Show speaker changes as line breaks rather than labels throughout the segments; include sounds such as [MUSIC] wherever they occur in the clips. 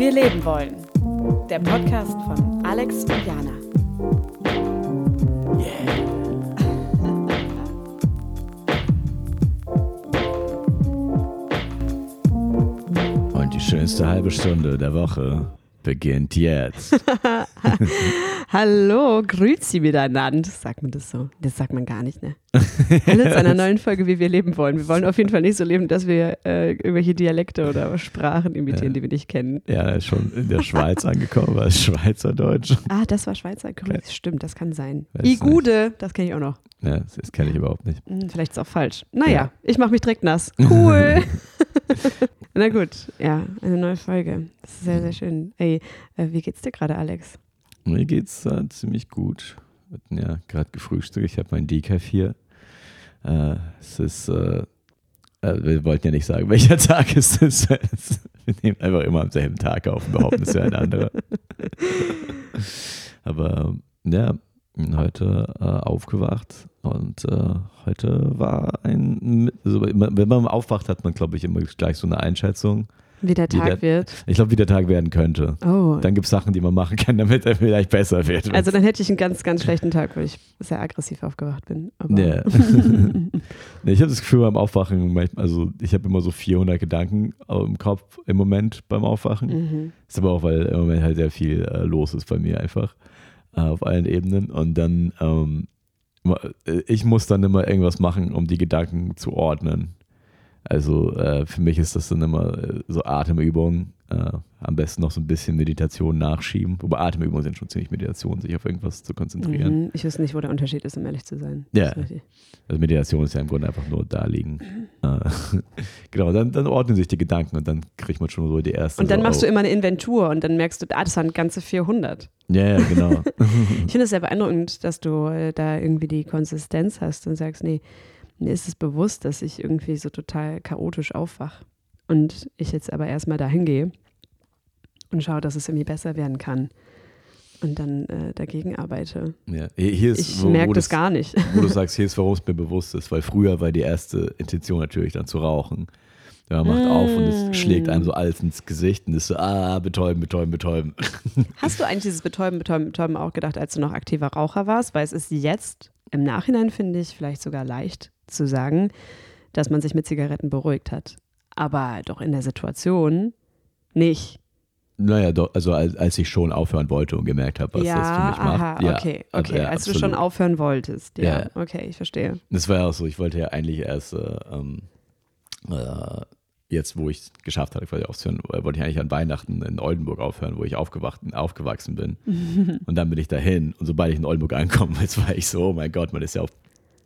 Wie wir leben wollen. Der Podcast von Alex und Jana.
Und die schönste halbe Stunde der Woche beginnt jetzt. [LAUGHS]
Hallo, grüezi miteinander. Sagt man das so? Das sagt man gar nicht, ne? Hallo zu einer [LAUGHS] neuen Folge, wie wir leben wollen. Wir wollen auf jeden Fall nicht so leben, dass wir äh, irgendwelche Dialekte oder Sprachen imitieren,
Ja.
die wir nicht kennen.
Ja, ist schon in der Schweiz angekommen, war es Schweizerdeutsch.
Ah, das war Schweizer Grüß. Stimmt, das kann sein.
Weiß
Igude, das kenne ich auch noch.
Ja, das, das kenne ich überhaupt nicht.
Hm, vielleicht ist es auch falsch. Naja,
Ja.
ich mache mich direkt nass. [LAUGHS] Cool. [LAUGHS] Na gut, ja, eine neue Folge. Das ist sehr, sehr schön. Ey, äh, wie geht's dir gerade, Alex?
Mir geht's äh, ziemlich gut. Wir hatten ja gerade gefrühstückt. Ich habe mein Decaf hier. Äh, es ist, äh, äh, wir wollten ja nicht sagen, [LAUGHS] welcher Tag es ist. wir nehmen einfach immer am selben Tag auf und behaupten, es wäre ein anderer. [LAUGHS] Aber ähm, ja, bin heute äh, aufgewacht und äh, heute war ein, also, wenn man aufwacht, hat man, glaube ich, immer gleich so eine Einschätzung.
Wie der
Wie
Tag
der-
wird.
Ich glaube, wie der Tag werden könnte.
Oh,
Dann gibt es Sachen, die man machen kann, [LAUGHS] damit er vielleicht besser wird.
also dann hätte ich einen ganz, ganz schlechten Tag, weil ich sehr aggressiv aufgewacht bin.
Ja. [LAUGHS] [LAUGHS] nee, ich habe das Gefühl beim Aufwachen, also ich habe immer so 400 Gedanken im Kopf im Moment beim Aufwachen.
Mhm.
Ist aber auch, weil im Moment halt sehr viel äh, los ist bei mir einfach äh, auf allen Ebenen. Und dann, ähm, äh, ich muss dann immer irgendwas machen, um die Gedanken zu ordnen. Also äh, für mich ist das dann immer äh, so Atemübungen. Äh, am besten noch so ein bisschen Meditation nachschieben. Wobei Atemübungen sind schon ziemlich Meditation, sich auf irgendwas zu konzentrieren.
Mhm. Ich wüsste nicht, wo der Unterschied ist, um ehrlich zu sein.
Ja. Also Meditation ist ja im Grunde einfach nur da liegen. Äh, [LAUGHS] genau, dann, dann ordnen sich die Gedanken und dann kriegt man schon so die erste.
Und dann
so,
machst du
oh,
immer eine Inventur und dann merkst du, ah, das waren ganze 400.
Ja, ja, genau. [LAUGHS]
Ich finde es sehr beeindruckend, dass du äh, da irgendwie die Konsistenz hast und sagst, nee, mir ist es bewusst, dass ich irgendwie so total chaotisch aufwach. Und ich jetzt aber erstmal dahin gehe und schaue, dass es irgendwie besser werden kann. Und dann äh, dagegen arbeite.
ja. Hier ist,
Ich merke das gar nicht.
Wo du sagst, hier ist, warum es mir bewusst ist, weil früher war die erste Intention natürlich dann zu rauchen. Ja, man macht auf und
Mm.
es schlägt einem so alles ins Gesicht und ist so, ah, betäuben, betäuben, betäuben. [LAUGHS]
Hast du eigentlich dieses Betäuben, Betäuben, Betäuben auch gedacht, als du noch aktiver Raucher warst? Weil es ist jetzt im Nachhinein, finde ich, vielleicht sogar leicht zu sagen, dass man sich mit Zigaretten beruhigt hat. Aber doch in der Situation nicht.
Naja, doch, also als, als ich schon aufhören wollte und gemerkt habe, was
ja,
das für mich macht.
aha,
ja,
okay,
also,
okay.
ja,
als du schon aufhören wolltest. Ja,
Ja.
okay, ich verstehe.
Das war ja auch so, ich wollte ja eigentlich erst, äh, ähm, äh, jetzt wo ich es geschafft hatte, quasi aufzuhören, äh, wollte ich eigentlich an Weihnachten in Oldenburg aufhören, wo ich aufgewacht, aufgewachsen bin. [LAUGHS] und dann bin ich dahin und sobald ich in Oldenburg ankomme, [LAUGHS] jetzt war ich so, oh mein Gott, man ist ja auf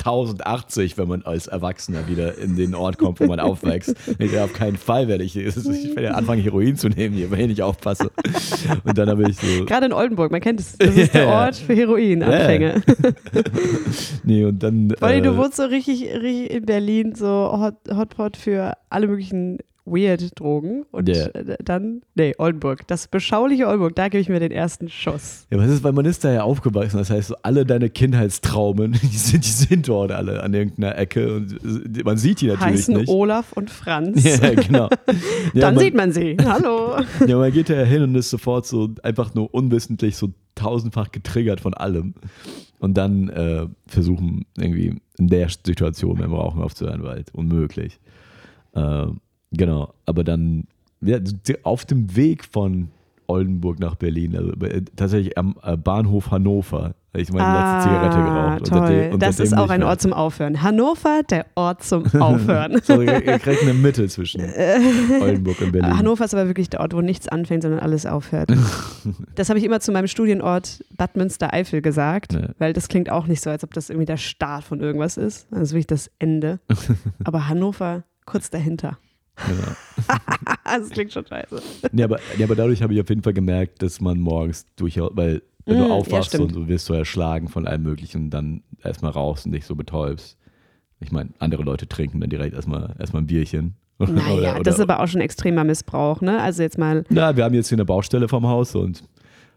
1080, wenn man als Erwachsener wieder in den Ort kommt, wo man aufwächst. Ich auf keinen Fall werde ich, ich werde anfangen, Heroin zu nehmen, hier, wenn ich nicht aufpasse. Und dann habe ich so,
Gerade in Oldenburg, man kennt es. [LAUGHS] Das ist der. Ort für Heroinanfänge. [LAUGHS]
nee, und dann.
Vor allem, du
äh,
wohnst so richtig, richtig in Berlin, so Hot, Hotpot für alle möglichen Weird-Drogen. Und
Ja.
äh, dann, nee, Oldenburg. Das beschauliche Oldenburg, da gebe ich mir den ersten Schuss.
Ja, was ist, weil man ist da ja aufgewachsen, das heißt, so alle deine Kindheitstraumen, [LAUGHS] die sind, die sind dort alle an irgendeiner Ecke und äh, man sieht die natürlich
Heißen
nicht.
Olaf und Franz.
Ja, [LAUGHS] genau. Ja,
Dann
man,
sieht man sie. Hallo. [LAUGHS]
Ja, man geht da ja hin und ist sofort so einfach nur unwissentlich so tausendfach getriggert von allem. Und dann äh, versuchen irgendwie in der Situation beim Rauchen aufzuhören, weil unmöglich. Äh, genau, aber dann ja, auf dem Weg von Oldenburg nach Berlin, also äh, tatsächlich am äh, Bahnhof Hannover, habe ich meine letzte Zigarette geraucht. Und
Ah, Toll.
seitdem- und
das
seitdem
ist auch ein. Ort zum Aufhören. Hannover, der Ort zum [LAUGHS] Aufhören.
So, ihr ihr kriegt eine Mitte zwischen [LAUGHS] Oldenburg und Berlin.
Hannover ist aber wirklich der Ort, wo nichts anfängt, sondern alles aufhört. [LAUGHS] Das habe ich immer zu meinem Studienort Bad Münstereifel gesagt,
Ja.
weil das klingt auch nicht so, als ob das irgendwie der Start von irgendwas ist. Das ist wirklich das Ende. Aber Hannover kurz dahinter.
Genau. [LAUGHS]
das klingt schon scheiße.
Nee, aber, nee, aber dadurch habe ich auf jeden Fall gemerkt, dass man morgens durchaus, weil wenn
Mm,
du
ja,
aufwachst
stimmt.
und du wirst so erschlagen von allem Möglichen dann erstmal rauchst und dich so betäubst. Ich meine, andere Leute trinken dann direkt erstmal erstmal ein Bierchen. [LAUGHS]
Naja,
Oder-
das ist
oder-
aber auch schon extremer Missbrauch, ne? Also jetzt mal,
Na, wir haben jetzt hier eine Baustelle vom Haus und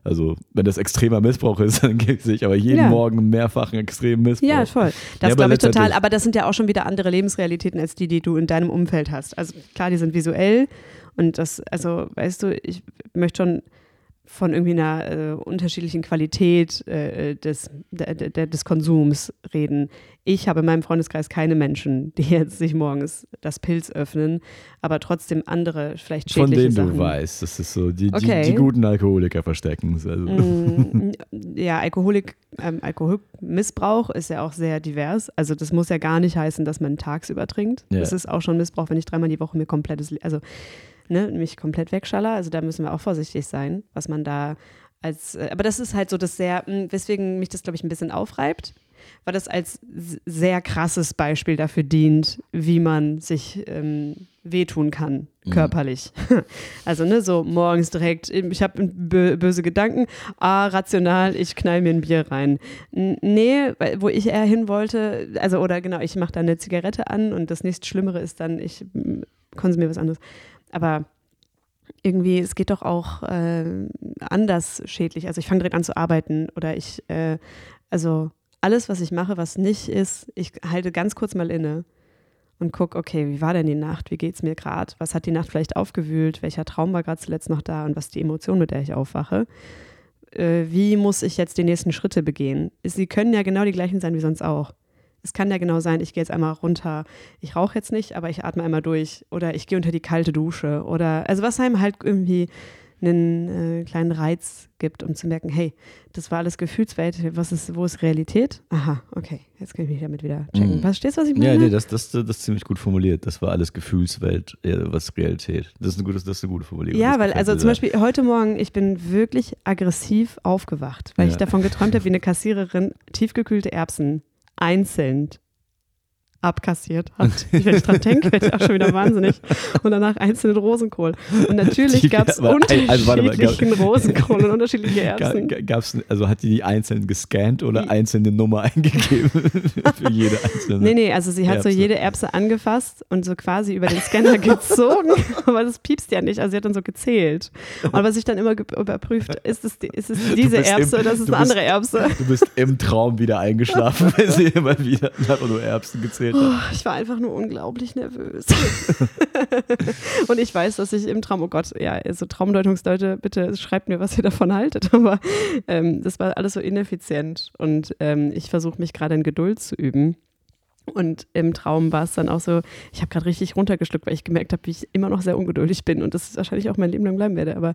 Also, wenn das extremer Missbrauch ist, [LAUGHS] dann sehe ich aber jeden
Ja.
Morgen mehrfachen extremen Missbrauch.
Ja, voll. Das
Ja,
glaube ich total. Aber das sind ja auch schon wieder andere Lebensrealitäten als die, die du in deinem Umfeld hast. Also klar, die sind visuell und das, also weißt du, ich möchte schon von irgendwie einer äh, unterschiedlichen Qualität äh, des, der, der, des Konsums reden. Ich habe in meinem Freundeskreis keine Menschen, die jetzt sich morgens das Pilz öffnen, aber trotzdem andere, vielleicht
Von
schädliche
denen
Sachen.
du weißt, das ist so, die,
Okay.
die, die guten Alkoholiker verstecken es. Also.
Mm, [LAUGHS] ja, Alkoholik, ähm, Alkoholmissbrauch ist ja auch sehr divers. Also das muss ja gar nicht heißen, dass man tagsüber trinkt.
Ja.
Das ist auch schon Missbrauch, wenn ich dreimal die Woche mir komplettes, Le- also ne, mich komplett wegschaller. Also da müssen wir auch vorsichtig sein, was man da als, äh, aber das ist halt so das sehr, mh, weswegen mich das, glaube ich, ein bisschen aufreibt, weil das als sehr krasses Beispiel dafür dient, wie man sich ähm, wehtun kann,
Mhm.
körperlich. [LAUGHS] Also, ne, so morgens direkt, ich habe bö böse Gedanken, ah, rational, ich knall mir ein Bier rein. Nee, wo ich eher hin wollte, also, oder genau, ich mache da eine Zigarette an und das nächste Schlimmere ist dann, ich mm, konsumiere was anderes. Aber irgendwie, es geht doch auch äh, anders schädlich. Also ich fange direkt an zu arbeiten oder ich, äh, also alles, was ich mache, was nicht ist, ich halte ganz kurz mal inne und gucke, okay, wie war denn die Nacht? Wie geht's mir gerade? Was hat die Nacht vielleicht aufgewühlt? Welcher Traum war gerade zuletzt noch da und was ist die Emotion, mit der ich aufwache? Äh, wie muss ich jetzt die nächsten Schritte begehen? Sie können ja genau die gleichen sein wie sonst auch. Es kann ja genau sein, ich gehe jetzt einmal runter, ich rauche jetzt nicht, aber ich atme einmal durch oder ich gehe unter die kalte Dusche oder also was einem halt irgendwie einen äh, kleinen Reiz gibt, um zu merken, hey, das war alles Gefühlswelt, was ist, wo ist Realität? Aha, okay, jetzt kann ich mich damit wieder checken.
Mhm.
Verstehst du, was ich meine?
Ja, nee, das, das, das ist ziemlich gut formuliert. Das war alles Gefühlswelt, was Realität. Das ist eine gute, das ist eine gute Formulierung.
Ja, weil also zum. Beispiel heute Morgen, ich bin wirklich aggressiv aufgewacht, weil
Ja.
ich davon geträumt habe, wie eine Kassiererin tiefgekühlte Erbsen einzeln abkassiert hat. Wenn ich dran denke, werde ich auch schon wieder wahnsinnig. Und danach einzelnen Rosenkohl. Und natürlich
Die-
gab es
also warte mal, gab-
unterschiedlichen Rosenkohl und unterschiedliche Erbsen.
ga- Gab's, also hat die die einzeln gescannt oder einzelne Nummer eingegeben [LAUGHS] für jede einzelne?
Nee, nee, also sie hat so
Erbse.
jede Erbse angefasst und so quasi über den Scanner [LAUGHS] gezogen, aber das piepst ja nicht. Also sie hat dann so gezählt. Und was ich dann immer überprüft, ist es, die, ist es diese
bist im-
Erbse oder ist es eine
bist-
andere Erbse?
Du bist im Traum wieder eingeschlafen, weil sie [LAUGHS] immer wieder einfach nur Erbsen gezählt hat.
Oh, ich war einfach nur unglaublich nervös. [LAUGHS] und ich weiß, dass ich im Traum, oh Gott, ja, so Traumdeutungsleute, bitte schreibt mir, was ihr davon haltet. [LAUGHS] Aber ähm, das war alles so ineffizient. Und ähm, ich versuche mich gerade in Geduld zu üben. Und im Traum war es dann auch so, ich habe gerade richtig runtergeschluckt, weil ich gemerkt habe, wie ich immer noch sehr ungeduldig bin und das wahrscheinlich auch mein Leben lang bleiben werde. Aber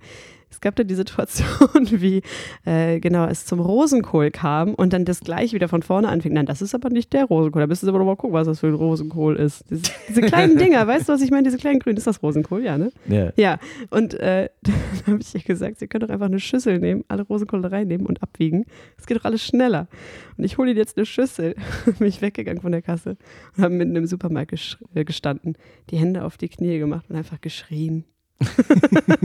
es gab da die Situation, [LAUGHS] wie äh, genau es zum Rosenkohl kam und dann das gleich wieder von vorne anfing. Nein, das ist aber nicht der Rosenkohl. Da müsstest du aber noch mal gucken, was das für ein Rosenkohl ist. Diese, diese kleinen Dinger, [LAUGHS] weißt du, was ich meine? Diese kleinen grünen, ist das Rosenkohl? Ja, ne?
Ja.
Ja, und äh, [LAUGHS] dann habe ich ihr gesagt, sie können doch einfach eine Schüssel nehmen, alle Rosenkohle reinnehmen und abwiegen. Das geht doch alles schneller. Und ich hole ihnen jetzt eine Schüssel, bin ich weggegangen von der Kasse und habe mitten im Supermarkt äh, gestanden, die Hände auf die Knie gemacht und einfach geschrien. [LAUGHS]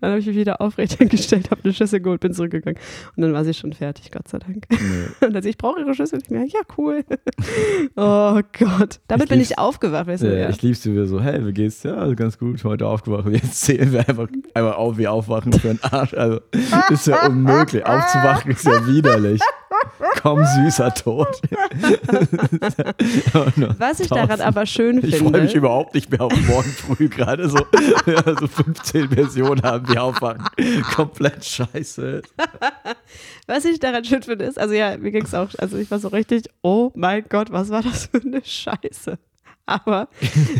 dann habe ich mich wieder aufrecht hingestellt, habe eine Schüssel geholt, bin zurückgegangen und dann war sie schon fertig, Gott sei Dank.
Nee. [LAUGHS]
Und dann sie, ich brauche ihre Schüssel nicht mehr. Ja, cool. [LAUGHS] oh Gott. Damit
Ich
bin ich aufgewacht, weißt du?
Ja,
Ja.
Ich lieb's dir so, hey, wie geht's? Ja, also ganz gut, heute aufgewacht. Jetzt zählen wir einfach, einfach auf, wie aufwachen für einen Arsch. Also, ist ja unmöglich. Aufzuwachen ist ja widerlich. Komm, süßer Tod.
Was ich daran aber schön
Ich
finde.
freue mich überhaupt nicht mehr auf morgen früh. Gerade so, [LAUGHS] ja, so 15 Versionen haben, die aufwachen. Komplett scheiße.
Was ich daran schön finde, ist, also ja, mir ging es auch, also ich war so richtig, oh mein Gott, was war das für eine Scheiße. Aber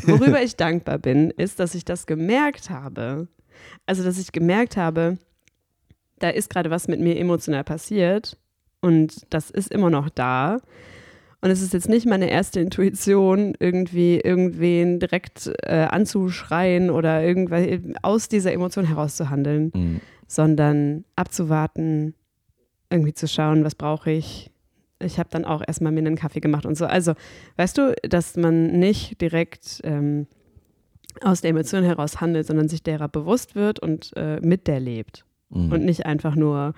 worüber ich dankbar bin, ist, dass ich das gemerkt habe. Also, dass ich gemerkt habe, da ist gerade was mit mir emotional passiert und das ist immer noch da. Und es ist jetzt nicht meine erste Intuition, irgendwie irgendwen direkt äh, anzuschreien oder irgendwas aus dieser Emotion herauszuhandeln
Mhm.
sondern abzuwarten, irgendwie zu schauen, was brauche ich. Ich habe dann auch erstmal mir einen Kaffee gemacht und so. Also, weißt du, dass man nicht direkt ähm, aus der Emotion heraus handelt, sondern sich derer bewusst wird und äh, mit der lebt.
Mhm.
Und nicht einfach nur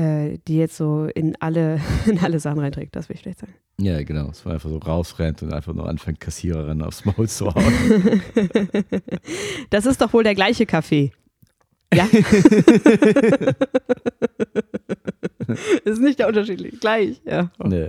äh, die jetzt so in alle, [LAUGHS] in alle Sachen reinträgt, das will ich vielleicht sagen.
Ja, genau. Es war einfach so rausrennt und einfach nur anfängt, Kassiererin aufs Maul zu hauen. [LAUGHS]
das ist doch wohl der gleiche Kaffee. Ja. [LAUGHS] [LAUGHS] ist nicht der Unterschied. Gleich, ja. Oh
Nee.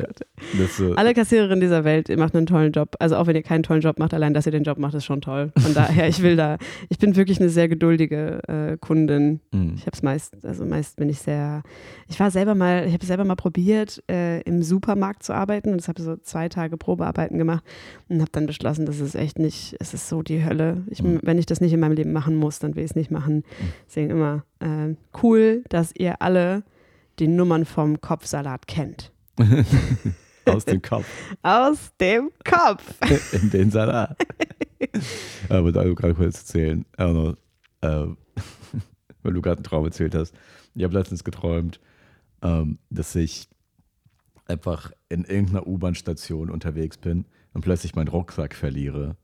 Das, äh,
Alle Kassiererinnen dieser Welt ihr macht einen tollen Job. Also auch wenn ihr keinen tollen Job macht, allein, dass ihr den Job macht, ist schon toll. Von daher, ich will da, ich bin wirklich eine sehr geduldige äh, Kundin.
mh.
Ich habe es meist, also meist bin ich sehr, ich war selber mal, ich habe selber mal probiert, äh, im Supermarkt zu arbeiten und das habe so zwei Tage Probearbeiten gemacht und habe dann beschlossen, das ist echt nicht, es ist so die Hölle. Ich,
Mhm.
Wenn ich das nicht in meinem Leben machen muss, dann will ich es nicht machen. Deswegen immer äh, cool, dass ihr alle die Nummern vom Kopfsalat kennt. [LAUGHS]
Aus dem Kopf. [LAUGHS]
Aus dem Kopf. [LAUGHS]
in den Salat. Aber da du gerade kurz erzählen, noch, äh, weil du gerade einen Traum erzählt hast. Ich habe letztens geträumt, ähm, dass ich einfach in irgendeiner U-Bahn-Station unterwegs bin und plötzlich meinen Rucksack verliere.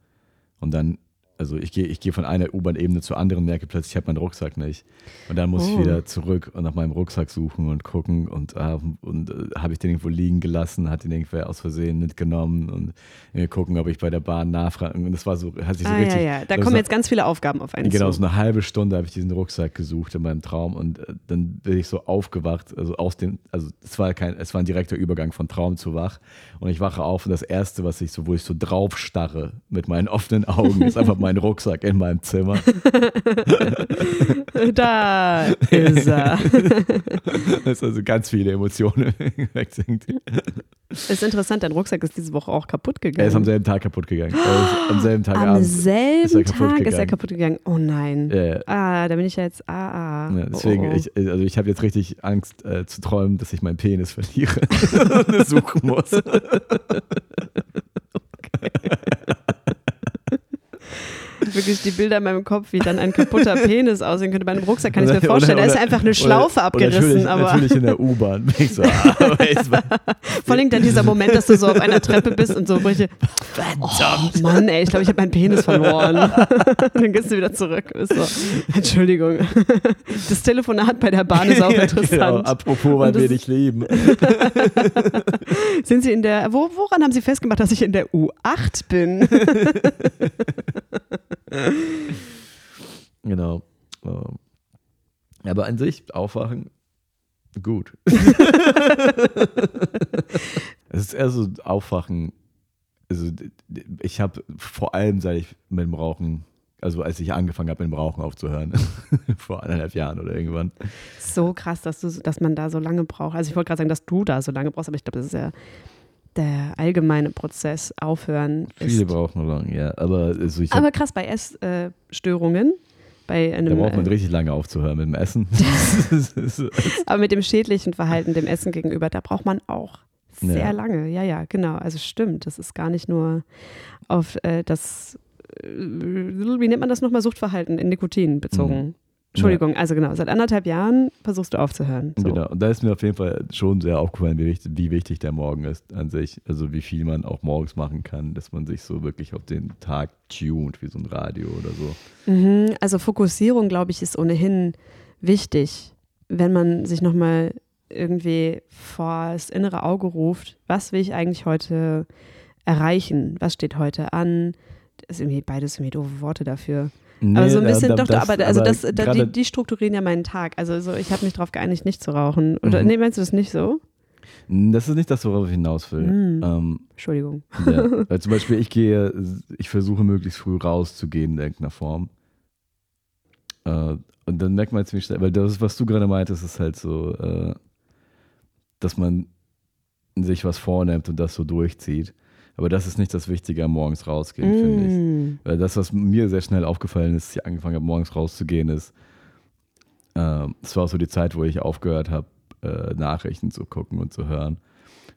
Und dann, also ich gehe ich gehe von einer U-Bahn-Ebene zur anderen, merke plötzlich, ich habe meinen Rucksack nicht. Und dann muss ich
Oh.
wieder zurück und nach meinem Rucksack suchen und gucken und, ah, und äh, habe ich den irgendwo liegen gelassen, hat den irgendwer aus Versehen mitgenommen und äh, gucken, ob ich bei der Bahn nachfragen. Und das war so, hat sich so
Ah,
richtig.
ja, ja. Da kommen jetzt ganz viele Aufgaben auf einen
Genau,
zu.
so eine halbe Stunde habe ich diesen Rucksack gesucht in meinem Traum und äh, dann bin ich so aufgewacht, also aus dem, also es war kein, es war ein direkter Übergang von Traum zu wach und ich wache auf und das erste, was ich so, wo ich so drauf starre mit meinen [LAUGHS] offenen Augen, ist einfach mein Rucksack in meinem Zimmer. [LAUGHS]
Da ist er. [LAUGHS]
Das ist also ganz viele Emotionen [LAUGHS] sind.
Ist interessant, dein Rucksack ist diese Woche auch kaputt
Er
gegangen.
ist am selben Tag kaputt gegangen. Er am selben Tag
Am selben
ist er kaputt
Tag ist er
gegangen.
kaputt gegangen. Oh nein.
Ja.
Ah, da bin ich ja jetzt. Ah, ah.
Ja, deswegen,
oh, oh.
Ich, also ich habe jetzt richtig Angst äh, zu träumen, dass ich meinen Penis verliere und es suchen muss.
Wirklich die Bilder in meinem Kopf, wie dann ein kaputter [LAUGHS] Penis aussehen könnte. Bei einem Rucksack kann ich mir
Oder-
vorstellen, da
oder-
ist einfach eine
oder-
Schlaufe
oder
abgerissen.
Natürlich,
aber
natürlich in der U-Bahn. [LAUGHS] So, ah,
vor allem dann dieser Moment, dass du so auf einer Treppe bist und so richtig, oh Mann, ey, ich glaube, ich habe meinen Penis verloren. [LAUGHS] dann gehst du wieder zurück. So, Entschuldigung. Das Telefonat bei der Bahn ist auch interessant.
Genau, apropos, weil wir dich lieben.
Sind Sie in der, wo, woran haben Sie festgemacht, dass ich in der U8 bin? [LAUGHS]
Genau. Ähm, Aber an sich, aufwachen, gut. [LAUGHS] es ist eher so aufwachen. Also, ich habe vor allem, seit ich mit dem Rauchen, also als ich angefangen habe, mit dem Rauchen aufzuhören, [LAUGHS] vor eineinhalb Jahren oder irgendwann.
So krass, dass, du, dass man da so lange braucht. Also ich wollte gerade sagen, dass du da so lange brauchst, aber ich glaube, das ist ja der allgemeine Prozess. Aufhören
Viele
ist.
brauchen lang, ja. Aber also
Aber krass, bei Essstörungen, bei
da
einem,
braucht man
äh,
richtig lange aufzuhören mit dem Essen. [LAUGHS] [LAUGHS]
Aber mit dem schädlichen Verhalten dem Essen gegenüber, da braucht man auch sehr
Ja.
lange. Ja, ja, genau. Also stimmt, das ist gar nicht nur auf äh, das, äh, wie nennt man das nochmal, Suchtverhalten in Nikotin bezogen.
Mhm.
Entschuldigung, also genau, seit anderthalb Jahren versuchst du aufzuhören. So.
Genau, und da ist mir auf jeden Fall schon sehr aufgefallen, wie wichtig, wie wichtig der Morgen ist an sich. Also wie viel man auch morgens machen kann, dass man sich so wirklich auf den Tag tunt, wie so ein Radio oder so.
Mhm, also Fokussierung, glaube ich, ist ohnehin wichtig, wenn man sich nochmal irgendwie vor das innere Auge ruft, was will ich eigentlich heute erreichen? Was steht heute an? Das ist irgendwie beides irgendwie doofe Worte dafür. Aber so ein
da-
bisschen,
da-
doch, doch, aber, also das, da, die, die strukturieren ja meinen Tag. Also so, ich habe mich darauf geeinigt, nicht zu rauchen. Oder
Mhm.
nee, meinst du das nicht so?
das ist nicht das, worauf ich hinaus will.
Mhm.
Ähm,
Entschuldigung.
ja. [LAUGHS] Weil zum Beispiel, ich gehe, ich versuche möglichst früh rauszugehen in irgendeiner Form. Äh, und dann merkt man ziemlich schnell, weil das, was du gerade meintest, ist halt so, äh, dass man sich was vornimmt und das so durchzieht. Aber das ist nicht das Wichtige am Morgens rausgehen, finde ich.
Mm.
Weil das, was mir sehr schnell aufgefallen ist, als ich angefangen habe, morgens rauszugehen, ist, äh, es war auch so die Zeit, wo ich aufgehört habe, äh, Nachrichten zu gucken und zu hören.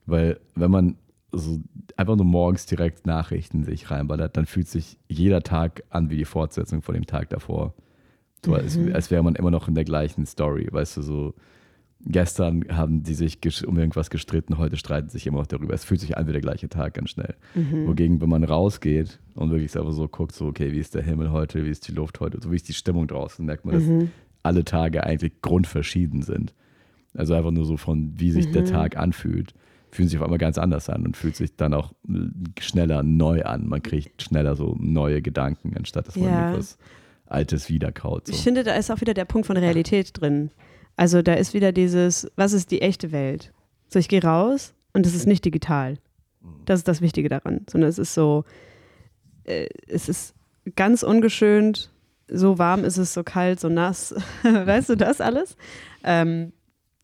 Weil wenn man so einfach nur morgens direkt Nachrichten sich reinballert, dann fühlt sich jeder Tag an wie die Fortsetzung von dem Tag davor. So, als,
Mhm.
als wäre man immer noch in der gleichen Story, weißt du, so gestern haben die sich um irgendwas gestritten, heute streiten sie sich immer noch darüber. Es fühlt sich an wie der gleiche Tag ganz schnell.
Mhm.
Wogegen, wenn man rausgeht und wirklich einfach so guckt, so, okay, wie ist der Himmel heute, wie ist die Luft heute, so wie ist die Stimmung draußen, merkt man, dass
Mhm.
alle Tage eigentlich grundverschieden sind. Also einfach nur so von, wie sich der
Mhm.
Tag anfühlt, fühlen sich auf einmal ganz anders an und fühlt sich dann auch schneller neu an. Man kriegt schneller so neue Gedanken, anstatt dass man
Ja.
irgendwas Altes wiederkaut. So.
Ich finde, da ist auch wieder der Punkt von Realität drin. Also da ist wieder dieses, was ist die echte Welt? So, ich gehe raus und es ist nicht digital. Das ist das Wichtige daran, sondern es ist so, äh, es ist ganz ungeschönt, so warm ist es, so kalt, so nass. [LAUGHS] weißt du das alles? Ähm,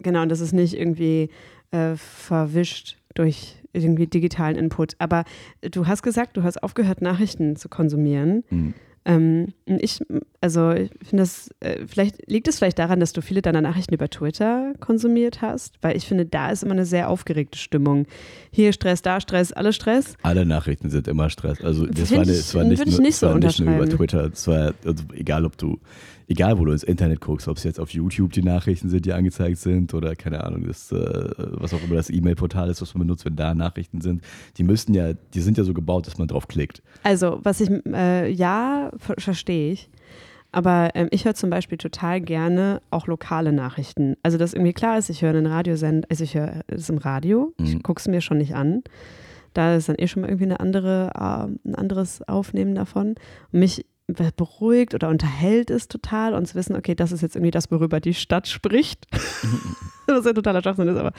genau, und das ist nicht irgendwie äh, verwischt durch irgendwie digitalen Input. Aber du hast gesagt, du hast aufgehört, Nachrichten zu konsumieren.
Mhm.
Ähm, ich, also ich finde das, äh, vielleicht liegt es vielleicht daran, dass du viele deiner Nachrichten über Twitter konsumiert hast, weil ich finde, da ist immer eine sehr aufgeregte Stimmung. Hier Stress, da Stress, alles Stress.
Alle Nachrichten sind immer Stress. Also das war,
ich-
es war nicht, nur,
nicht so
war nicht nur über. Twitter. Es war also egal, ob du, egal wo du ins Internet guckst, ob es jetzt auf YouTube die Nachrichten sind, die angezeigt sind oder keine Ahnung, das, äh, was auch immer das E-Mail-Portal ist, was man benutzt, wenn da Nachrichten sind. Die müssten ja, die sind ja so gebaut, dass man drauf klickt.
Also, was ich, äh, ja, ver verstehe ich. Aber ähm, ich höre zum Beispiel total gerne auch lokale Nachrichten. Also, dass irgendwie klar ist, ich höre einen Radiosend, also ich höre es im Radio, ich
Mhm.
gucke es mir schon nicht an. Da ist dann eh schon mal irgendwie eine andere, äh, ein anderes Aufnehmen davon. Und mich beruhigt oder unterhält es total und zu wissen, okay, das ist jetzt irgendwie das, worüber die Stadt spricht. [LAUGHS] Was ja totaler Schwachsinn ist, aber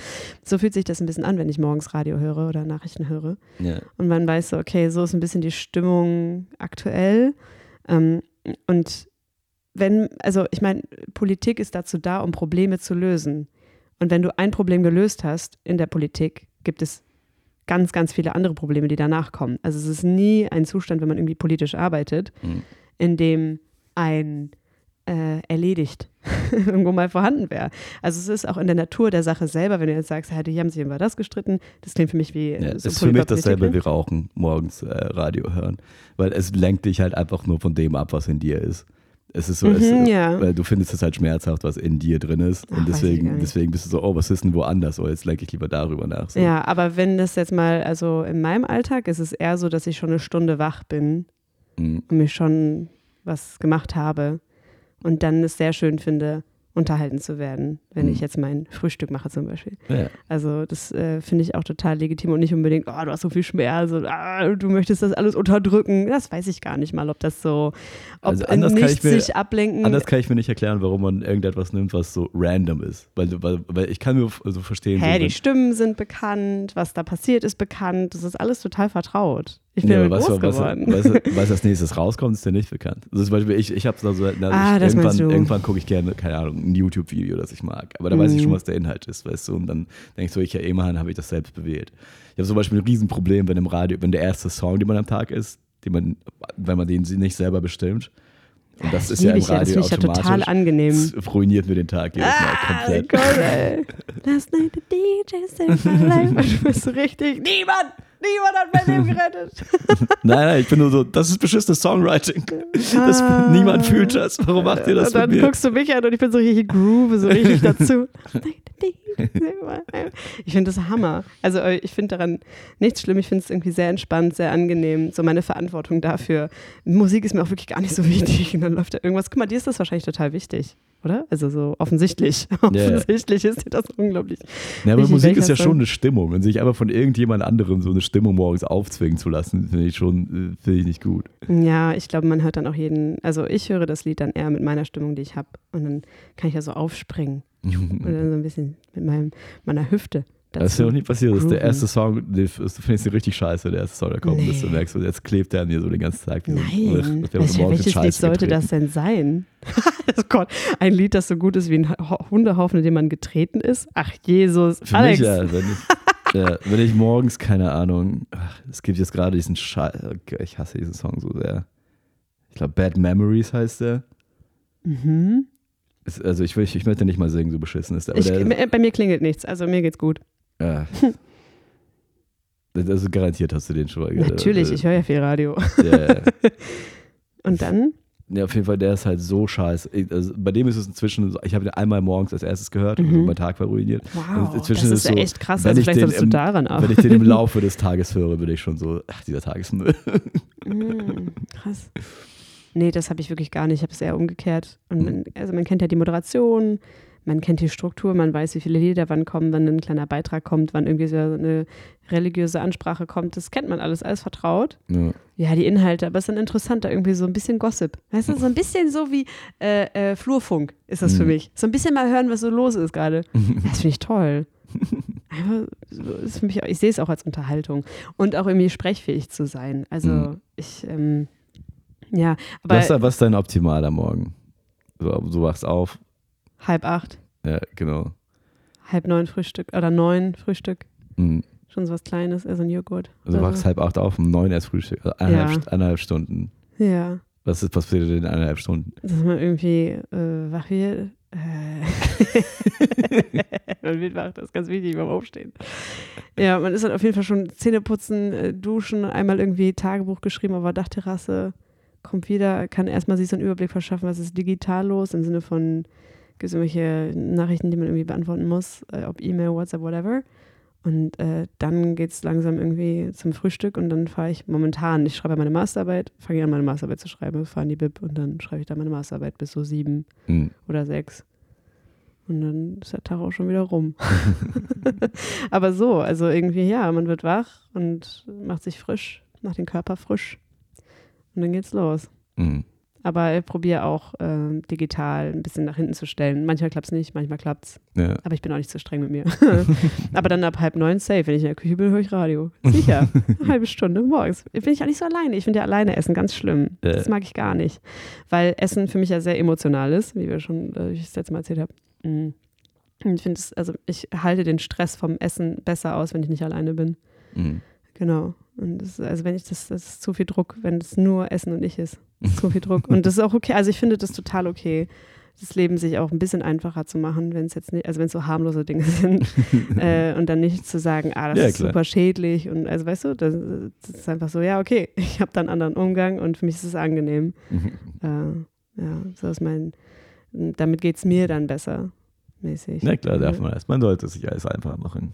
so fühlt sich das ein bisschen an, wenn ich morgens Radio höre oder Nachrichten höre.
Ja.
Und man weiß so, okay, so ist ein bisschen die Stimmung aktuell. Ähm, und wenn, also ich meine, Politik ist dazu da, um Probleme zu lösen. Und wenn du ein Problem gelöst hast in der Politik, gibt es ganz, ganz viele andere Probleme, die danach kommen. Also es ist nie ein Zustand, wenn man irgendwie politisch arbeitet,
Mhm.
in dem ein äh, erledigt [LAUGHS] irgendwo mal vorhanden wäre. Also es ist auch in der Natur der Sache selber, wenn du jetzt sagst, hey, die haben sich über das gestritten, das klingt für mich wie
Ja,
so
ist für mich dasselbe wie Rauchen, morgens äh, Radio hören. Weil es lenkt dich halt einfach nur von dem ab, was in dir ist. Es ist so, es,
Mhm, ja.
weil du findest es halt schmerzhaft, was in dir drin ist.
Ach,
und deswegen, deswegen bist du so, oh, was ist denn woanders? Oh, jetzt lenke ich lieber darüber nach. So.
Ja, aber wenn das jetzt mal, also in meinem Alltag ist es eher so, dass ich schon eine Stunde wach bin
Mhm.
und mir schon was gemacht habe und dann es sehr schön finde, unterhalten zu werden, wenn
Mhm.
ich jetzt mein Frühstück mache zum Beispiel.
Ja.
Also das äh, finde ich auch total legitim und nicht unbedingt, oh, du hast so viel Schmerz und ah, du möchtest das alles unterdrücken. Das weiß ich gar nicht mal, ob das so, ob
Also anders kann ich mir-
sich ablenken.
Anders kann ich mir nicht erklären, warum man irgendetwas nimmt, was so random ist. Weil, weil, weil ich kann mir so verstehen,
Hä,
so,
die Stimmen sind bekannt, was da passiert ist bekannt. Das ist alles total vertraut. Ich bin
Ja,
groß
was, was,
geworden. [LAUGHS]
was, was als nächstes rauskommt, ist dir nicht bekannt. Also zum Beispiel, ich, ich habe so, so na,
Ah, das
irgendwann, irgendwann gucke ich gerne, keine Ahnung, ein YouTube-Video, das ich mag. Aber da weiß ich
Mhm.
schon, was der Inhalt ist, weißt du. Und dann denke ich so, ich ja immerhin habe ich das selbst bewählt. Ich habe zum Beispiel ein Riesenproblem, wenn im Radio, wenn der erste Song, den man am Tag ist, den man, wenn man den nicht selber bestimmt. Und das ist ja im
ich ja, das
Radio
ich ja total
automatisch.
angenehm.
Das ruiniert mir den Tag jedes Mal
Ah,
komplett.
Gott, ey. [LAUGHS] Last night the DJ saved my life. Und [LAUGHS] du bist so richtig, niemand, niemand hat mein Leben gerettet. [LAUGHS]
Nein, nein, ich bin nur so, das ist beschissenes Songwriting. Das,
Ah.
niemand fühlt das. Warum macht ihr das
und dann guckst du mich an und ich bin so richtig groove, so richtig dazu. [LAUGHS] [LAUGHS] Ich finde das Hammer. Also äh, ich finde daran nichts schlimm. Ich finde es irgendwie sehr entspannt, sehr angenehm. So meine Verantwortung dafür. Musik ist mir auch wirklich gar nicht so wichtig. Und dann läuft da irgendwas. Guck mal, dir ist das wahrscheinlich total wichtig, oder? Also so offensichtlich.
ja.
Offensichtlich ist dir das unglaublich.
Ja, aber
Richtig,
Musik ist ja schon eine Stimmung. Und sich einfach von irgendjemand anderem so eine Stimmung morgens aufzwingen zu lassen, finde ich schon, äh, finde ich nicht gut.
Ja, ich glaube, man hört dann auch jeden, also ich höre das Lied dann eher mit meiner Stimmung, die ich habe. Und dann kann ich ja so aufspringen. [LAUGHS] Und dann so ein bisschen mit meinem, meiner Hüfte.
Das ist ja noch nie passiert. Das ist der erste Song, den du findest den richtig scheiße, der erste Song, der kommt,
Nee.
bis du merkst, so, jetzt klebt der an dir so den ganzen Tag. so-
Nein,
morgens mit
welches Lied sollte
getreten.
das denn sein? [LAUGHS] oh Gott, ein Lied, das so gut ist wie ein Hundehaufen, in dem man getreten ist? Ach Jesus,
Für
Alex.
mich ja, wenn ich, ja, wenn ich morgens, keine Ahnung, ach, es gibt jetzt gerade diesen Scheiß, ich hasse diesen Song so sehr. Ich glaube, Bad Memories heißt der.
Mhm.
Ist, also ich, will, ich, ich möchte nicht mal singen, so beschissen ist der.
Ich,
der
bei mir klingelt nichts, also mir geht's gut.
ja. [LAUGHS] Also garantiert hast du den schon mal gehört.
Natürlich, ich höre ja viel Radio.
Ja. [LAUGHS]
Und dann?
Ja, auf jeden Fall, der ist halt so scheiße. Also bei dem ist es inzwischen, so- ich habe den einmal morgens als erstes gehört und
Mhm.
mein Tag war ruiniert.
Wow,
Und
das
inzwischen
ist ja
so,
echt krass. Also
ich
vielleicht solltest du daran
Wenn ich den im [LAUGHS] Laufe des Tages höre, bin ich schon so, ach, dieser Tagesmüll.
Mm, krass. Nee, das habe ich wirklich gar nicht. Ich habe es eher umgekehrt. Und
Mhm.
man, also man kennt ja die Moderation, man kennt die Struktur, man weiß, wie viele Lieder wann kommen, wann ein kleiner Beitrag kommt, wann irgendwie so eine religiöse Ansprache kommt. Das kennt man alles, alles vertraut.
Ja.
Ja, die Inhalte, aber es ist dann interessanter, irgendwie so ein bisschen Gossip. Weißt du, so ein bisschen so wie äh, äh, Flurfunk ist das für
Mhm.
mich. So ein bisschen mal hören, was so los ist gerade. Das finde ich toll. [LAUGHS] Einfach, ist für mich, ich sehe es auch als Unterhaltung und auch irgendwie sprechfähig zu sein. Also
Mhm.
ich, ähm, ja, aber
was, was ist dein optimaler Morgen? So, du wachst auf,
halb acht,
ja, genau.
halb neun Frühstück oder neun Frühstück,
Mhm.
schon so was Kleines, also ein Joghurt.
Also du wachst
so.
halb acht auf, um neun erst Frühstück, also eineinhalb,
Ja.
Eineinhalb Stunden.
Ja,
Was, ist, passiert in eineinhalb Stunden?
dass man irgendwie äh, wach wird. Äh. [LAUGHS] man wird wach, das ist ganz wichtig beim Aufstehen. Ja, man ist dann auf jeden Fall schon Zähne putzen, äh, duschen, einmal irgendwie Tagebuch geschrieben auf der Dachterrasse, kommt wieder, kann erstmal sich so einen Überblick verschaffen, was ist digital los, im Sinne von, gibt es irgendwelche Nachrichten, die man irgendwie beantworten muss, äh, ob E-Mail, WhatsApp, whatever. Und äh, dann geht es langsam irgendwie zum Frühstück und dann fahre ich momentan, ich schreibe meine Masterarbeit, fange an, meine Masterarbeit zu schreiben, fahre in die Bib und dann schreibe ich da meine Masterarbeit bis so sieben
Mhm.
oder sechs. Und dann ist der Tag auch schon wieder rum. [LAUGHS] Aber so, also irgendwie, ja, man wird wach und macht sich frisch, macht den Körper frisch. Und dann geht's los.
Mhm.
Aber ich probiere auch ähm, digital ein bisschen nach hinten zu stellen. Manchmal klappt es nicht, manchmal klappt es.
Ja.
Aber ich bin auch nicht so streng mit mir. [LAUGHS] [LAUGHS] Aber dann ab halb neun safe. Wenn ich in der Küche bin, höre ich Radio. Sicher. [LAUGHS] Eine halbe Stunde morgens. Bin ich auch nicht so alleine. Ich finde ja alleine essen ganz schlimm.
Äh.
Das mag ich gar nicht. Weil Essen für mich ja sehr emotional ist, wie wir schon, äh, wie ich das letzte Mal erzählt habe. Und Ich finde es, also ich halte den Stress vom Essen besser aus, wenn ich nicht alleine bin.
Mhm.
Genau. Und das, ist- also wenn ich das, das ist zu viel Druck, wenn es nur Essen und ich ist. [LAUGHS] Zu viel Druck. Und das ist auch okay. Also ich finde das total okay, das Leben sich auch ein bisschen einfacher zu machen, wenn es jetzt nicht, also wenn es so harmlose Dinge [LAUGHS] sind. [LAUGHS] äh, und dann nicht zu sagen, ah, das
Ja,
ist
klar.
super schädlich. Und also weißt du, das, das ist einfach so, ja, okay, ich habe da einen anderen Umgang und für mich ist es angenehm. Äh, ja, so ist mein, damit geht es mir dann besser. Mäßig.
Na klar, darf man das. Man sollte sich alles einfacher machen.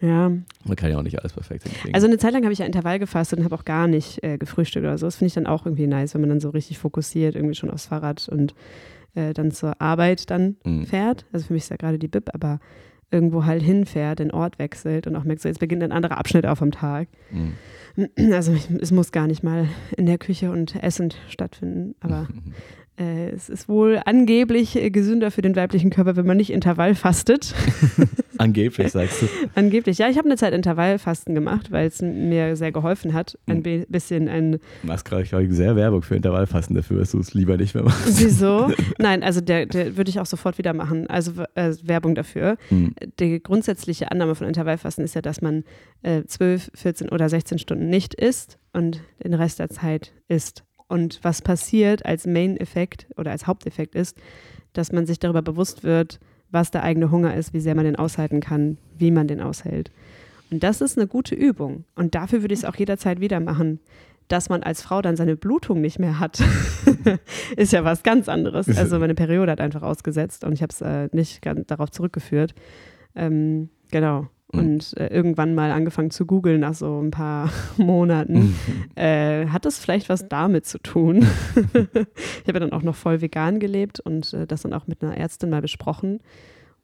Ja,
Man kann ja auch nicht alles perfekt hinkriegen.
Also eine Zeit lang habe ich ja Intervall gefastet und habe auch gar nicht äh, gefrühstückt oder so. Das finde ich dann auch irgendwie nice, wenn man dann so richtig fokussiert, irgendwie schon aufs Fahrrad und äh, dann zur Arbeit dann
Mhm.
fährt. Also für mich ist ja gerade die Bib, aber irgendwo halt hinfährt, den Ort wechselt und auch merkt, so jetzt beginnt ein anderer Abschnitt auf am Tag.
Mhm. [CLEARS THROAT]
Also ich, es muss gar nicht mal in der Küche und essend stattfinden, aber [LAUGHS] äh, es ist wohl angeblich äh, gesünder für den weiblichen Körper, wenn man nicht Intervall fastet. [LAUGHS]
Angeblich [LAUGHS] sagst du.
Angeblich, ja, ich habe eine Zeit Intervallfasten gemacht, weil es mir sehr geholfen hat, ein bi- bisschen ein
Du machst gerade glaub ich, sehr Werbung für Intervallfasten dafür, dass du es lieber nicht mehr machst.
Wieso? [LAUGHS] Nein, also der, der würde ich auch sofort wieder machen. Also äh, Werbung dafür.
Mhm.
Die grundsätzliche Annahme von Intervallfasten ist ja, dass man äh, 12, 14 oder 16 Stunden nicht isst und den Rest der Zeit isst. Und was passiert als Main-Effekt oder als Haupteffekt ist, dass man sich darüber bewusst wird, was der eigene Hunger ist, wie sehr man den aushalten kann, wie man den aushält. Und das ist eine gute Übung. Und dafür würde ich es auch jederzeit wieder machen. Dass man als Frau dann seine Blutung nicht mehr hat, [LAUGHS] ist ja was ganz anderes. Also meine Periode hat einfach ausgesetzt und ich habe es äh, nicht ganz darauf zurückgeführt. Ähm, genau. Und äh, irgendwann mal angefangen zu googeln nach so ein paar [LAUGHS] Monaten. Äh, hat das vielleicht was damit zu tun? [LAUGHS] ich habe ja dann auch noch voll vegan gelebt und äh, das dann auch mit einer Ärztin mal besprochen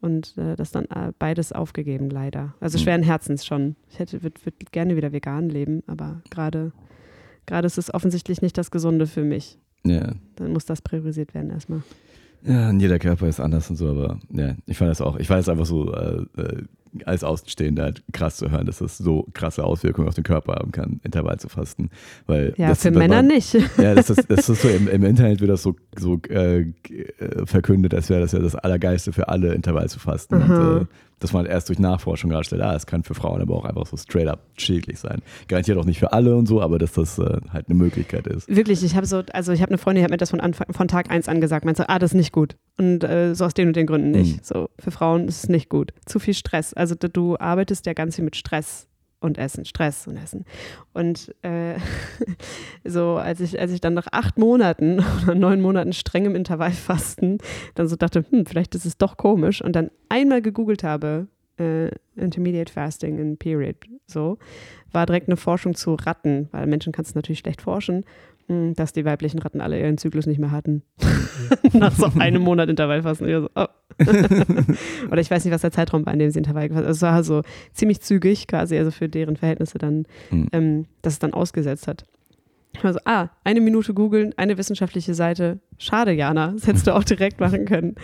und äh, das dann äh, beides aufgegeben, leider. Also
Mhm.
schweren Herzens schon. Ich hätte würde würd gerne wieder vegan leben, aber gerade gerade ist es offensichtlich nicht das Gesunde für mich.
Ja.
Dann muss das priorisiert werden erstmal.
Ja, und jeder Körper ist anders und so, aber ja, ich fand das auch, ich fand es einfach so äh, als Außenstehender halt krass zu hören, dass das so krasse Auswirkungen auf den Körper haben kann, Intervall zu fasten. Weil
Ja,
das,
für Männer
war-
nicht. [LAUGHS]
Ja, das ist, das ist so, im, im Internet wird das so, so äh, äh, verkündet, als wäre das ja das Allergeiste für alle, Intervall zu fasten. Und, äh, dass man erst durch Nachforschung darstellt, ah, es kann für Frauen aber auch einfach so straight up schädlich sein. Garantiert auch nicht für alle und so, aber dass das äh, halt eine Möglichkeit ist.
Wirklich, ich habe so, also ich habe eine Freundin, die hat mir das von, Anfang, von Tag eins an gesagt, meinte so, ah, das ist nicht gut. Und äh, so aus den und den Gründen nicht.
Mhm.
So, für Frauen ist es nicht gut. Zu viel Stress. Also du arbeitest ja ganz viel mit Stress und Essen, Stress und Essen. Und äh, [LAUGHS] so, als ich, als ich dann nach acht Monaten [LAUGHS] oder neun Monaten strengem Intervallfasten dann so dachte, hm, vielleicht ist es doch komisch und dann einmal gegoogelt habe, äh, Intermediate Fasting in Period, so, war direkt eine Forschung zu Ratten, weil Menschen kannst du natürlich schlecht forschen, dass die weiblichen Ratten alle ihren Zyklus nicht mehr hatten. [LAUGHS] Nach so einem Monat Intervallfasten. Ich war so, oh, [LAUGHS] Oder ich weiß nicht, was der Zeitraum war, in dem sie Intervall gefasst Also es war so ziemlich zügig quasi, also für deren Verhältnisse dann,
Hm.
ähm, dass es dann ausgesetzt hat. Ich war so, ah, eine Minute googeln, eine wissenschaftliche Seite. Schade, Jana. Das hättest du auch direkt machen können.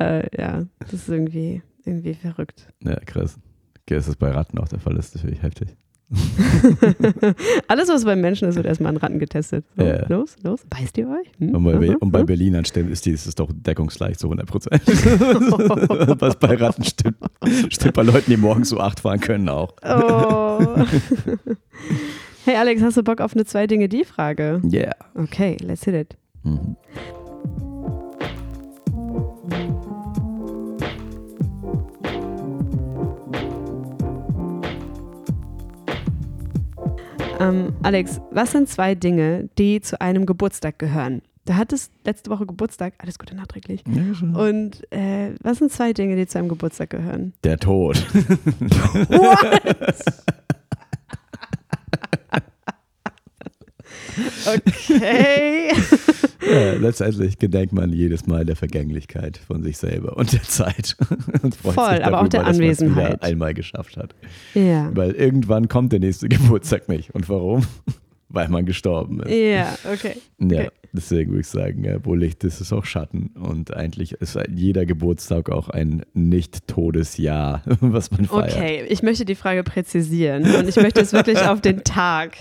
Äh, ja, das ist irgendwie, irgendwie verrückt.
Ja, krass. Okay, dass das bei Ratten auch der Fall ist, natürlich heftig. [LAUGHS]
Alles, was beim Menschen ist, wird erstmal an Ratten getestet. So,
Ja.
Los, los, beißt ihr euch? Hm?
Und bei,
Aha,
und bei
aha.
Berlinern stimmt, ist dieses doch deckungsgleich zu 100 Prozent. [LAUGHS] Was bei Ratten stimmt, stimmt bei Leuten, die morgens so acht fahren können auch.
Oh. [LAUGHS] hey Alex, hast du Bock auf eine Zwei-Dinge-Die-Frage?
Yeah.
Okay, let's hit it.
Mhm.
Ähm, Alex, was sind zwei Dinge, die zu einem Geburtstag gehören? Du hattest letzte Woche Geburtstag, alles Gute nachträglich.
Ja, schon.
Und äh, was sind zwei Dinge, die zu einem Geburtstag gehören?
Der Tod. [LAUGHS] [LAUGHS]
Okay. [LAUGHS]
Ja, letztendlich gedenkt man jedes Mal der Vergänglichkeit von sich selber und der Zeit. [LAUGHS] Und freut
Voll,
sich
aber auch der Anwesenheit.
Wieder einmal geschafft hat.
ja.
Weil irgendwann kommt der nächste [LAUGHS] Geburtstag nicht. Und warum? Weil man gestorben ist.
Ja, okay.
Ja,
Okay.
deswegen würde ich sagen, ja, wo Licht ist, ist auch Schatten. Und eigentlich ist jeder Geburtstag auch ein Nicht-Todesjahr, was man feiert.
Okay, ich möchte die Frage präzisieren und ich möchte es wirklich auf den Tag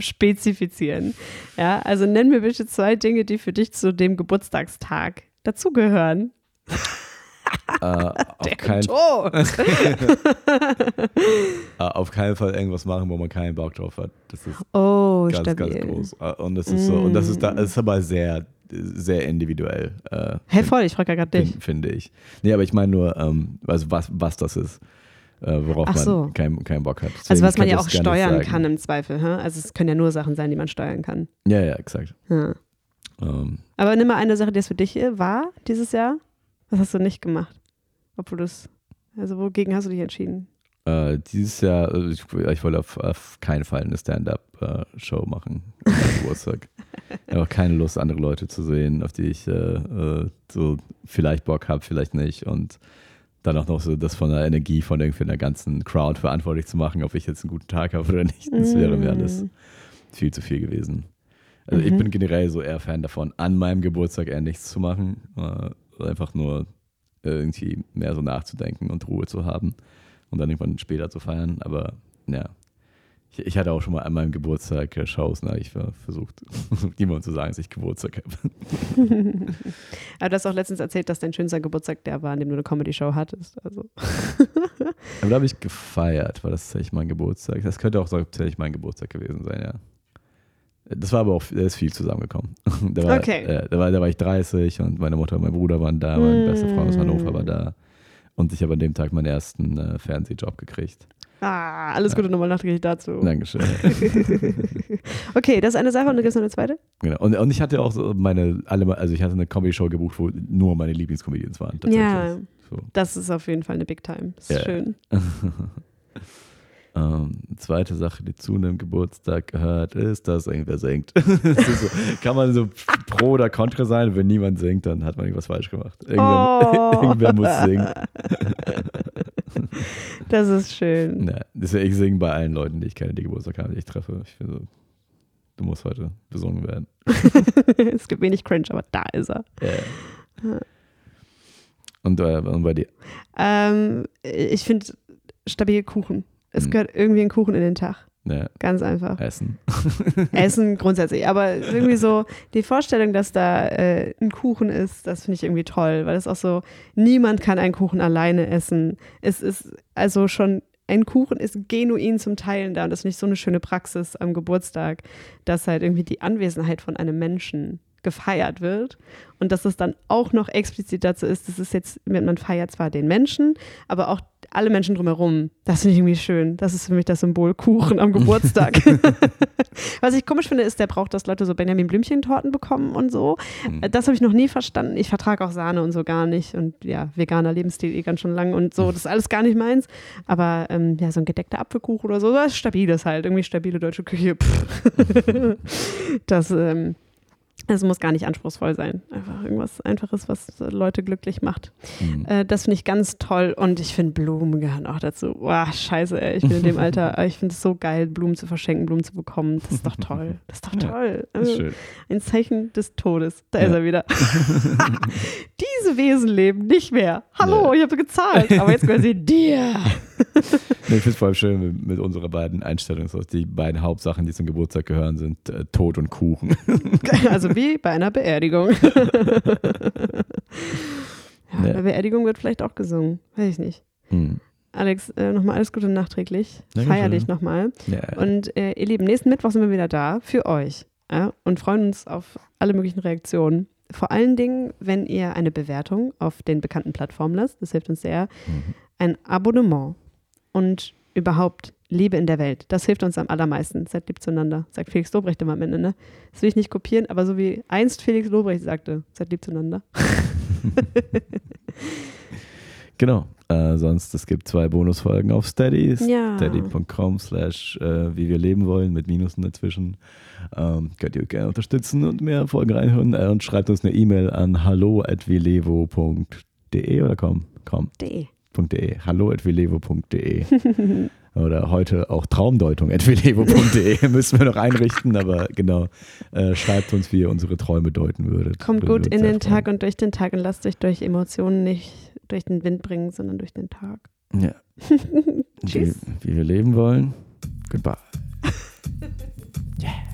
spezifizieren. Ja, also nenn mir bitte zwei Dinge, die für dich zu dem Geburtstagstag dazugehören.
Äh, [LAUGHS] auf, kein, [LAUGHS] äh, auf keinen Fall irgendwas machen, wo man keinen Bock drauf hat. Das ist
Oh,
ganz,
stabil.
ganz groß. Äh, Und das ist so, und das ist da, das ist aber sehr, sehr individuell. Äh,
Hey, voll, ich frage ja gerade dich.
fin- finde ich. Nee, aber ich meine nur, ähm, also was, was das ist, worauf
Ach
man
so.
keinen keinen Bock hat.
Also
Deswegen
was man ja auch steuern kann im Zweifel. Hä? Also es können ja nur Sachen sein, die man steuern kann.
Ja, ja, exakt.
Ja.
Ähm,
Aber nimm mal eine Sache, die es für dich war dieses Jahr. Was hast du nicht gemacht? Obwohl du es, also wogegen hast du dich entschieden?
äh, dieses Jahr, äh, ich, ich wollte auf, auf keinen Fall eine Stand-Up-Show machen am [LAUGHS] Geburtstag. Ich habe auch keine Lust, andere Leute zu sehen, auf die ich äh, äh, so vielleicht Bock habe, vielleicht nicht. Und dann auch noch so das von der Energie von irgendwie einer ganzen Crowd verantwortlich zu machen, ob ich jetzt einen guten Tag habe oder nicht. Das wäre mir alles
Mm.
viel zu viel gewesen. Also ich
Mhm.
bin generell so eher Fan davon, an meinem Geburtstag eher nichts zu machen. Äh, einfach nur irgendwie mehr so nachzudenken und Ruhe zu haben und dann irgendwann später zu feiern. Aber ja, ich, ich hatte auch schon mal an meinem Geburtstag äh, Shows, ne? ich war versucht, [LAUGHS] niemandem zu sagen, dass ich Geburtstag habe. [LAUGHS]
Aber du hast auch letztens erzählt, dass dein schönster Geburtstag der war, an dem du eine Comedy-Show hattest. Also. [LAUGHS]
Aber da habe ich gefeiert, war das tatsächlich mein Geburtstag. Das könnte auch tatsächlich mein Geburtstag gewesen sein, ja. Das war aber auch, da ist viel zusammengekommen. Da war,
Okay.
äh, da, war, da war ich 30 und meine Mutter und mein Bruder waren da, mein bester Freund aus
Mm.
Hannover war da. Und ich habe an dem Tag meinen ersten äh, Fernsehjob gekriegt.
Ah, alles Gute nochmal nachträglich dazu.
Dankeschön. [LAUGHS]
Okay, das ist eine Sache und dann gibt es noch eine zweite?
genau. und, und ich hatte auch so meine, alle, also ich hatte eine Comedy-Show gebucht, wo nur meine Lieblingscomedians waren.
Ja.
So.
Das ist auf jeden Fall eine Big Time. Das ist
Ja.
schön. [LAUGHS]
Ähm, zweite Sache, die zu einem Geburtstag gehört, ist, dass irgendwer singt. [LAUGHS] Das so, kann man so pro oder contra sein, wenn niemand singt, dann hat man irgendwas falsch gemacht. Irgendwer,
Oh.
irgendwer muss singen.
Das ist schön.
Ja, deswegen, ich singe bei allen Leuten, die ich kenne, die Geburtstag haben, die ich treffe. Ich finde so, du musst heute besungen werden. [LAUGHS]
es gibt wenig Cringe, aber da ist er.
Ja. Und, äh, und bei dir?
Ähm, ich finde stabil Kuchen. Es
Hm.
gehört irgendwie ein Kuchen in den Tag.
Ja,
Ganz einfach.
Essen. [LAUGHS]
Essen grundsätzlich. Aber irgendwie so die Vorstellung, dass da äh, ein Kuchen ist, das finde ich irgendwie toll, weil es auch so, niemand kann einen Kuchen alleine essen. Es ist also schon, ein Kuchen ist genuin zum Teilen da und das ist nicht so eine schöne Praxis am Geburtstag, dass halt irgendwie die Anwesenheit von einem Menschen gefeiert wird und dass es dann auch noch explizit dazu ist, das ist jetzt, man feiert zwar den Menschen, aber auch alle Menschen drumherum. Das finde ich irgendwie schön. Das ist für mich das Symbol Kuchen am Geburtstag. [LAUGHS] Was ich komisch finde, ist, der braucht, dass Leute so Benjamin Blümchen-Torten bekommen und so.
Hm.
Das habe ich noch nie verstanden. Ich vertrage auch Sahne und so gar nicht. Und ja, veganer Lebensstil eh ganz schon lang und so. Das ist alles gar nicht meins. Aber ähm, ja, so ein gedeckter Apfelkuchen oder so, das ist stabiles halt. Irgendwie stabile deutsche Küche. Pff. [LAUGHS] das, ähm, Es muss gar nicht anspruchsvoll sein. Einfach irgendwas Einfaches, was Leute glücklich macht.
Mhm.
Äh, das finde ich ganz toll. Und ich finde, Blumen gehören auch dazu. Boah, scheiße, ey. Ich bin in dem [LAUGHS] Alter, ich finde es so geil, Blumen zu verschenken, Blumen zu bekommen. Das ist doch toll. [LAUGHS] Das ist doch
Ja,
toll.
Das ist schön.
ein Zeichen des Todes. Da
Ja.
ist er wieder. [LAUGHS] Diese Wesen leben nicht mehr. Hallo,
Ja.
ich habe gezahlt. Aber jetzt gehören sie dir.
Nee, ich finde es vor allem schön mit, mit unserer beiden Einstellungen. So, die beiden Hauptsachen, die zum Geburtstag gehören, sind äh, Tod und Kuchen. [LAUGHS]
Also wie bei einer Beerdigung. ja, [LAUGHS]
Ja.
Bei Beerdigung wird vielleicht auch gesungen. Weiß ich nicht.
Hm.
Alex, äh, nochmal alles Gute nachträglich.
Dankeschön.
Feier dich nochmal.
Ja.
Und äh, ihr Lieben, nächsten Mittwoch sind wir wieder da für euch ja, und freuen uns auf alle möglichen Reaktionen. Vor allen Dingen, wenn ihr eine Bewertung auf den bekannten Plattformen lasst, das hilft uns sehr,
Mhm.
ein Abonnement und überhaupt Liebe in der Welt. Das hilft uns am allermeisten. Seid lieb zueinander, sagt Felix Lobrecht immer am Ende. Ne? Das will ich nicht kopieren, aber so wie einst Felix Lobrecht sagte, seid lieb zueinander. [LAUGHS]
Genau. Äh, sonst, es gibt zwei Bonusfolgen auf Steady.
Ja.
Steady.com slash äh, wie wir leben wollen mit Minusen dazwischen. Ähm, könnt ihr gerne unterstützen und mehr Folgen reinhören äh, und schreibt uns eine E-Mail an hallo.vilevo.de oder komm, komm,
De.
.de. hallo.vilevo.de [LAUGHS] oder heute auch traumdeutung.vilevo.de [LAUGHS] müssen wir noch einrichten, aber genau, äh, schreibt uns, wie ihr unsere Träume deuten würdet.
Kommt gut in den
freuen.
Tag und durch den Tag und lasst euch durch Emotionen nicht durch den Wind bringen, sondern durch den Tag.
Ja. [LAUGHS] wie,
Tschüss.
wie wir leben wollen. Goodbye. Yeah.